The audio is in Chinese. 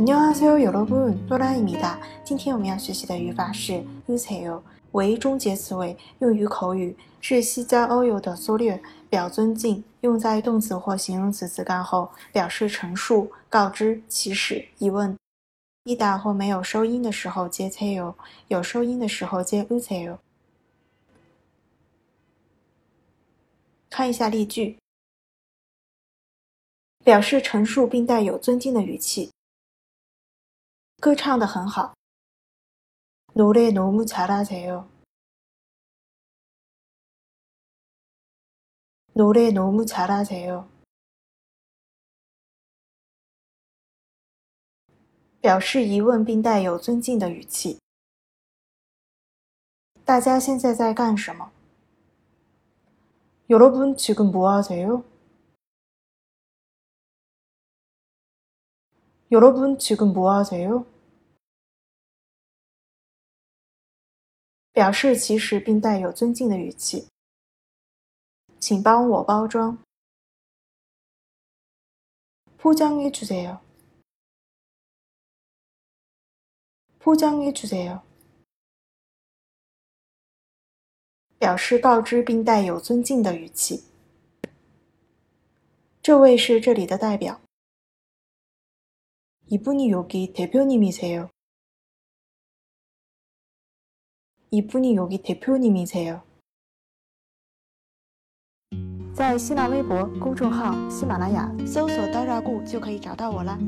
안녕하세요 여러분, 또라입니다. 今天我们要学习的语法是 use요，为终结词尾，用于口语，是西加欧有的缩略，表尊敬，用在动词或形容词词干后，表示陈述、告知、起始、疑问。一打或没有收音的时候接 seyo，有收音的时候接 useyo。看一下例句，表示陈述并带有尊敬的语气。 歌唱的很好。노래너무잘하세 요。 노래너무잘하세 요。 表示疑问并带有尊敬的语气。大家现在在干什么？여러분지금뭐하세 요？ 여러분지금뭐하세 요？ 表示其实并带有尊敬的语气，请帮我包装。포장해주세 요。 포장해주세 요。 表示告知并带有尊敬的语气。这位是这里的代表。이분이여기대표님이세 요。 이분이여기대표님이세 요。 在新浪微博公众号“喜马拉雅”搜索“刀扎固”就可以找到我啦。